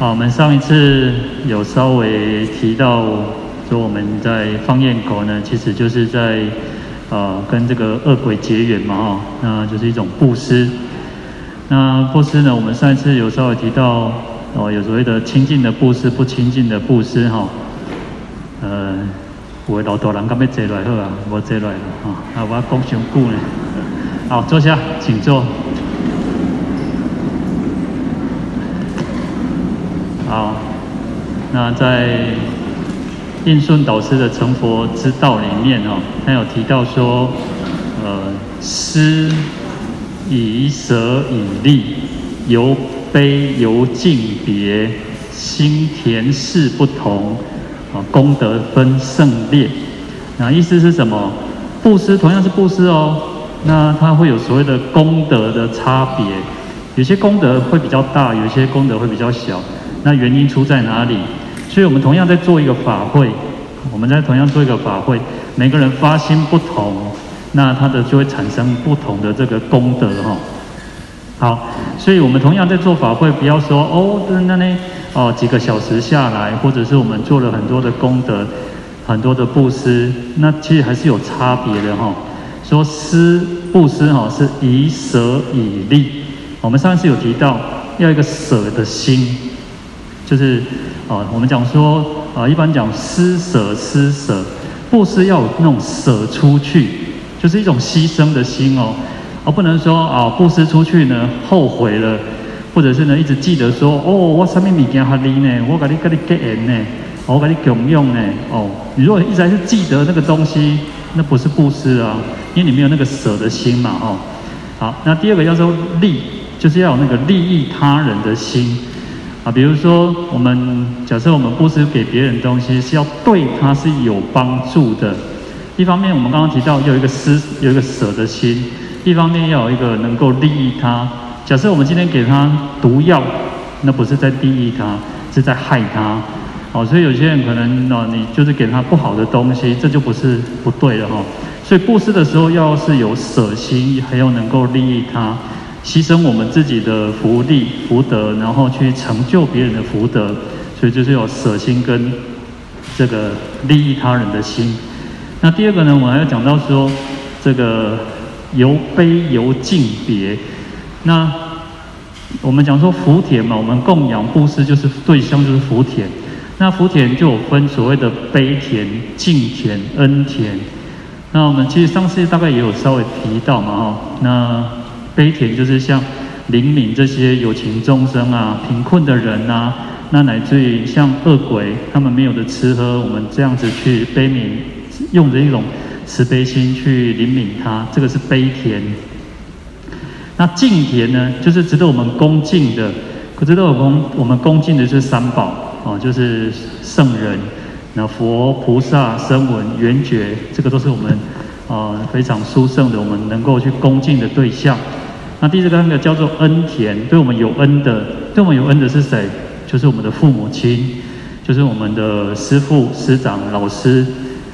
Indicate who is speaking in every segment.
Speaker 1: 好，我们上一次有稍微提到，说我们在放焰口呢，其实就是在呃跟这个恶鬼结缘嘛，哈，那就是一种布施。那布施呢，我们上一次有稍微提到，哦，有所谓的清净的布施，不清净的布施，哈，呃，有的老大人敢要坐来好啊，无坐来了，哈，啊，我讲上久呢，好，坐下，请坐。好，那在印顺导师的成佛之道里面哦，他有提到说，呃，施以舍以利，由悲由敬别，心田事不同，啊，功德分胜劣。那意思是什么？布施同样是布施哦，那它会有所谓的功德的差别，有些功德会比较大，有些功德会比较小。那原因出在哪里？所以我们同样在做一个法会，我们在同样做一个法会，每个人发心不同，那他的就会产生不同的这个功德哈。好，所以我们同样在做法会，不要说哦，那那哦几个小时下来，或者是我们做了很多的功德，很多的布施，那其实还是有差别的哈。说施布施哈是以舍以利，我们上次有提到要一个舍的心。就是，啊，我们讲说，啊，一般讲施舍施舍，布施要有那种舍出去，就是一种牺牲的心哦，而不能说啊，布施出去呢，后悔了，或者是呢，一直记得说，哦，我什么物件给你呢？我给你给你给人呢，我给你供用呢，哦，你如果一直还是记得那个东西，那不是布施啊，因为你没有那个舍的心嘛，哦，好，那第二个叫做利，就是要有那个利益他人的心。啊，比如说，我们假设我们布施给别人东西，是要对他是有帮助的。一方面，我们刚刚提到有一个施，有一个舍的心；一方面，要有一个能够利益他。假设我们今天给他毒药，那不是在利益他，是在害他。哦，所以有些人可能哦，你就是给他不好的东西，这就不是不对了哈。所以布施的时候，要是有舍心，还要能够利益他。牺牲我们自己的福利福德，然后去成就别人的福德，所以就是有舍心跟这个利益他人的心。那第二个呢，我还要讲到说，这个由悲由敬别。那我们讲说福田嘛，我们供养布施就是对象就是福田。那福田就有分所谓的悲田、敬田、恩田。那我们其实上次大概也有稍微提到嘛，哈，那。悲田就是像怜悯这些有情众生啊、贫困的人啊，那乃至于像恶鬼，他们没有的吃喝，我们这样子去悲悯，用着一种慈悲心去怜悯他，这个是悲田。那敬田呢，就是值得我们恭敬的，可值得我们我们恭敬的是三宝哦，就是圣人，那佛、菩萨、声闻、缘觉，这个都是我们啊非常殊胜的，我们能够去恭敬的对象。那第四个叫做恩田，对我们有恩的，对我们有恩的是谁？就是我们的父母亲，就是我们的师父、师长、老师。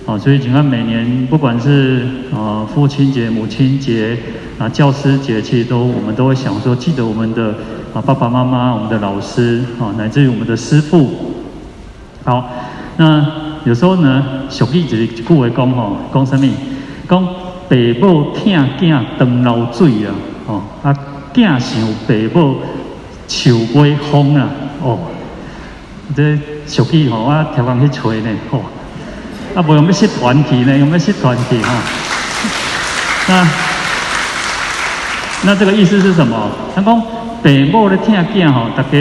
Speaker 1: 啊，所以你看每年不管是啊父亲节、母亲节啊教师节，其实都我们都会想说，记得我们的啊爸爸妈妈、我们的老师啊，乃至于我们的师父。好，那有时候呢，俗语就是一句话讲吼，讲什么？讲爸母疼囝长流水啊。哦，啊，囝想爸母树尾风啊，哦，这俗语吼，我听人去吹呢，吼，啊，不用要失团体呢，用要失团体哈。那那这个意思是什么？他讲爸母咧疼囝吼，大家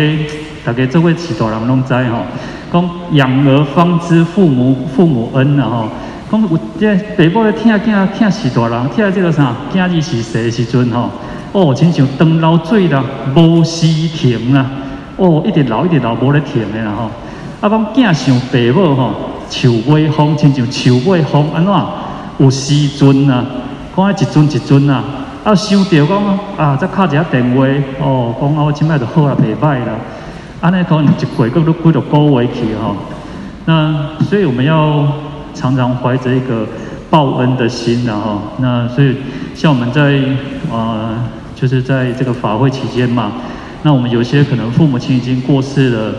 Speaker 1: 大家做位起大人拢知吼，讲养儿方知父母父母恩啊吼，讲有这爸母咧疼囝疼死大人，疼这个啥？囝儿是谁时阵吼？哦，亲像长流水啦，无时停啦。哦，一直流一直流，无咧停的啦吼。啊，讲囝想爸母吼，树尾风，亲像树尾风安怎？有时阵啊，讲一阵一阵啊。啊，想到讲啊，再敲一下电话，哦，讲啊，我今摆就好啦，袂歹啦。安尼可能一过个都几多个月去吼。那所以我们要常常怀着一个报恩的心然后，那所以像我们在啊。就是在这个法会期间嘛，那我们有些可能父母亲已经过世了，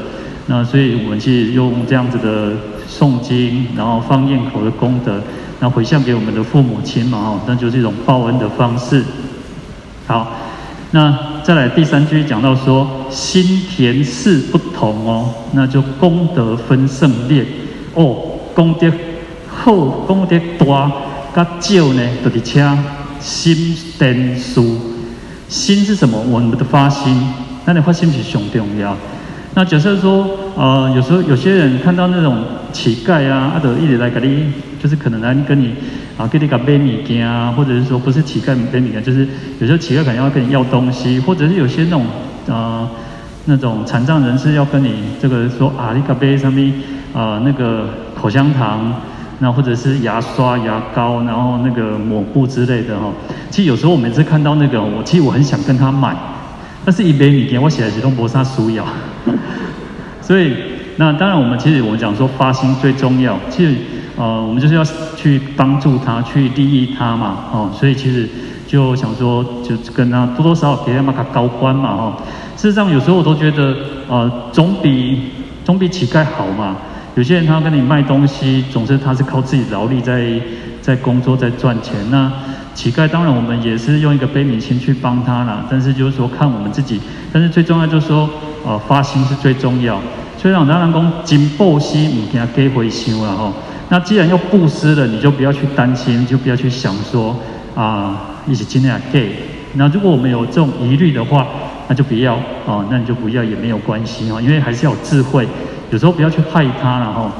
Speaker 1: 那所以我们去用这样子的诵经，然后放焰口的功德，那回向给我们的父母亲嘛，哦，那就是一种报恩的方式。好，那再来第三句讲到说，心田事不同哦，那就功德分胜劣哦，功德好，功德大，甲少呢，就是请心田事。心是什么？我们的发心，那你发心是最重要。那假设说，呃，有时候有些人看到那种乞丐啊，啊，就一直来给你，就是可能来跟你啊，给你个买物件啊，或者是说不是乞丐买物件，就是有时候乞丐可能要跟你要东西，或者是有些那种、呃，那种残障人士要跟你这个说啊，你个买什么啊，那个口香糖，那或者是牙刷、牙膏，然后那个抹布之类的哈。其实有时候我每次看到那个，我其实我很想跟他买。但是一杯米给我写的是东博沙苏咬，所以那当然我们其实我们讲说发心最重要，其实呃我们就是要去帮助他，去利益他嘛，哦，所以其实就想说就跟他多多少少给他们个高官嘛，哦，事实上有时候我都觉得呃总比总比乞丐好嘛，有些人他跟你卖东西，总是他是靠自己劳力在在工作在赚钱那。乞丐当然我们也是用一个悲悯心去帮他啦，但是就是说看我们自己，但是最重要就是说，呃，发心是最重要。所以让当然讲金布施，你给他给回修了哈。那既然要布施了，你就不要去担心，就不要去想说啊，一起尽量给。那如果我们有这种疑虑的话，那就不要啊，那你就不要也没有关系哈，因为还是要有智慧，有时候不要去害他了哈。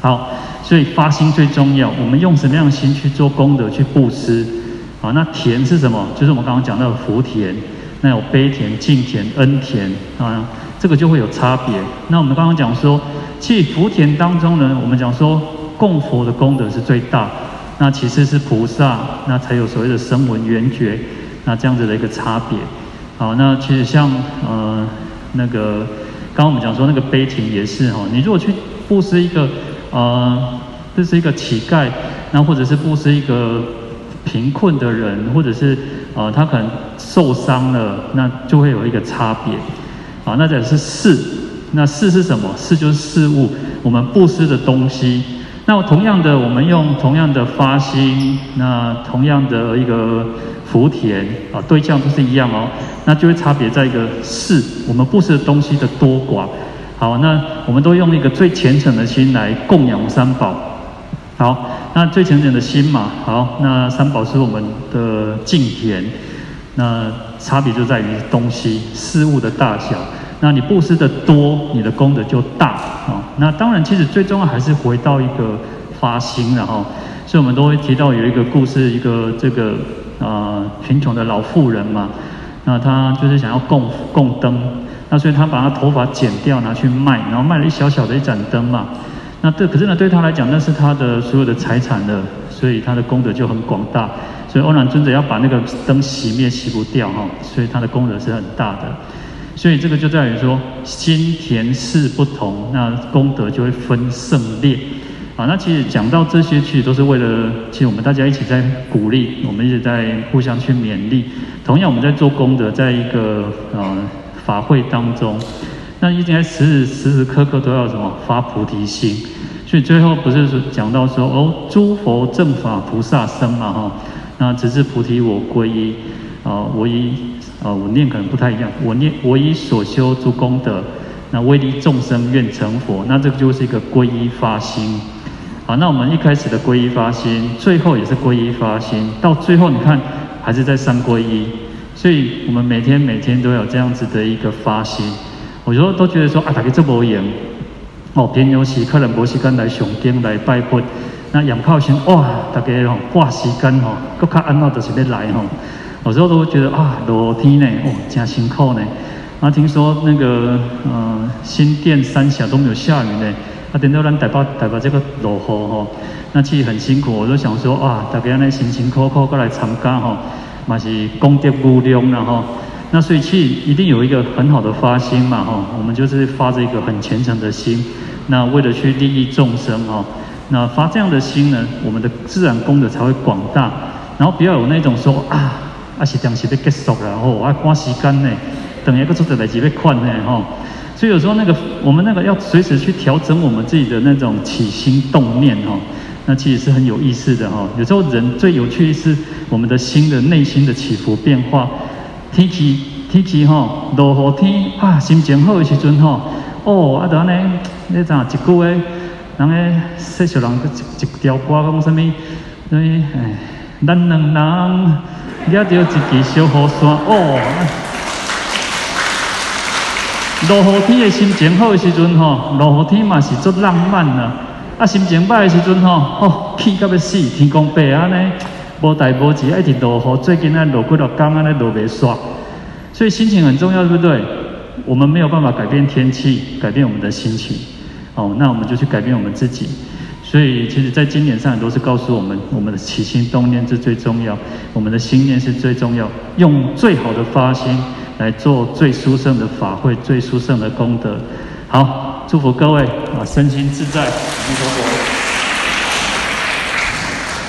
Speaker 1: 好。所以发心最重要，我们用什么样的心去做功德、去布施？啊，那田是什么？就是我们刚刚讲到的福田，那有悲田、敬田、恩田啊，这个就会有差别。那我们刚刚讲说，其实福田当中呢，我们讲说供佛的功德是最大，那其次是菩萨，那才有所谓的声闻缘觉，那这样子的一个差别。好，那其实像呃那个刚刚我们讲说那个悲情也是哈，你如果去布施一个呃。这是一个乞丐，那或者是布施一个贫困的人，或者是呃他可能受伤了，那就会有一个差别。啊，那这是事，那事是什么？事就是事物，我们布施的东西。那同样的，我们用同样的发心，那同样的一个福田啊，对象都是一样哦，那就会差别在一个事，我们布施的东西的多寡。好，那我们都用一个最虔诚的心来供养三宝。好，那最虔诚的心嘛，好，那三宝是我们的敬田，那差别就在于东西事物的大小。那你布施的多，你的功德就大啊。那当然，其实最重要还是回到一个发心，然后，所以我们都会提到有一个故事，一个这个啊贫穷的老妇人嘛，那他就是想要供供灯，那所以他把他头发剪掉拿去卖，然后卖了一小小的一盏灯嘛。那对，可是呢，对他来讲，那是他的所有的财产了，所以他的功德就很广大。所以欧阳尊者要把那个灯熄灭，熄不掉哈，所以他的功德是很大的。所以这个就在于说，心田事不同，那功德就会分胜劣。啊，那其实讲到这些，其实都是为了，其实我们大家一起在鼓励，我们一直在互相去勉励。同样，我们在做功德，在一个呃法会当中。那应该时时时时刻刻都要什么发菩提心，所以最后不是说讲到说哦，诸佛正法菩萨身嘛哈，那直至菩提我皈依啊，我以啊我念可能不太一样，我念我以所修诸功德，那为利众生愿成佛，那这个就是一个皈依发心。好，那我们一开始的皈依发心，最后也是皈依发心，到最后你看还是在三皈依，所以我们每天每天都有这样子的一个发心。我有时候都觉得说啊，大家这么严哦，平常时可能无时间来上经来拜佛，那眼靠心哇，大家吼挂时间吼，更较安乐就是要来吼。有时候都觉得啊，落天呢，哦，真辛苦呢。啊，听说那个嗯、呃，新店三峡都没有下雨呢，啊，等到咱台北台北这个落雨吼，那其实很辛苦。我就想说啊，大家呢辛辛苦苦过来参加吼，嘛是功德无量了吼。那所以其实一定有一个很好的发心嘛，吼，我们就是发着一个很虔诚的心，那为了去利益众生，哈，那发这样的心呢，我们的自然功德才会广大，然后不要有那种说啊，啊是当时要结束了，然后我要赶时间呢，等一个做的来几倍快呢吼。所以有时候那个我们那个要随时去调整我们自己的那种起心动念哈，那其实是很有意思的哈。有时候人最有趣的是我们的心的内心的起伏变化。天气天气哈，落雨天啊，心情好的时阵哈，哦啊，等下呢，那阵一句诶，人诶，世俗人一一条歌讲什么？所以哎，咱两人抓着一支小雨伞哦。落雨天的心情好的时阵吼，落雨天嘛是足浪漫啊。啊，心情歹的时阵吼，哦，气到要死，天公伯安尼，无代无志，一直落雨，最近啊落几落工安尼落袂煞。所以心情很重要，对不对？我们没有办法改变天气，改变我们的心情。哦，那我们就去改变我们自己。所以，其实，在经典上都是告诉我们，我们的起心动念是最重要，我们的心念是最重要，用最好的发心。来做最殊胜的法会，最殊胜的功德。好，祝福各位啊，身心自在，弥陀佛。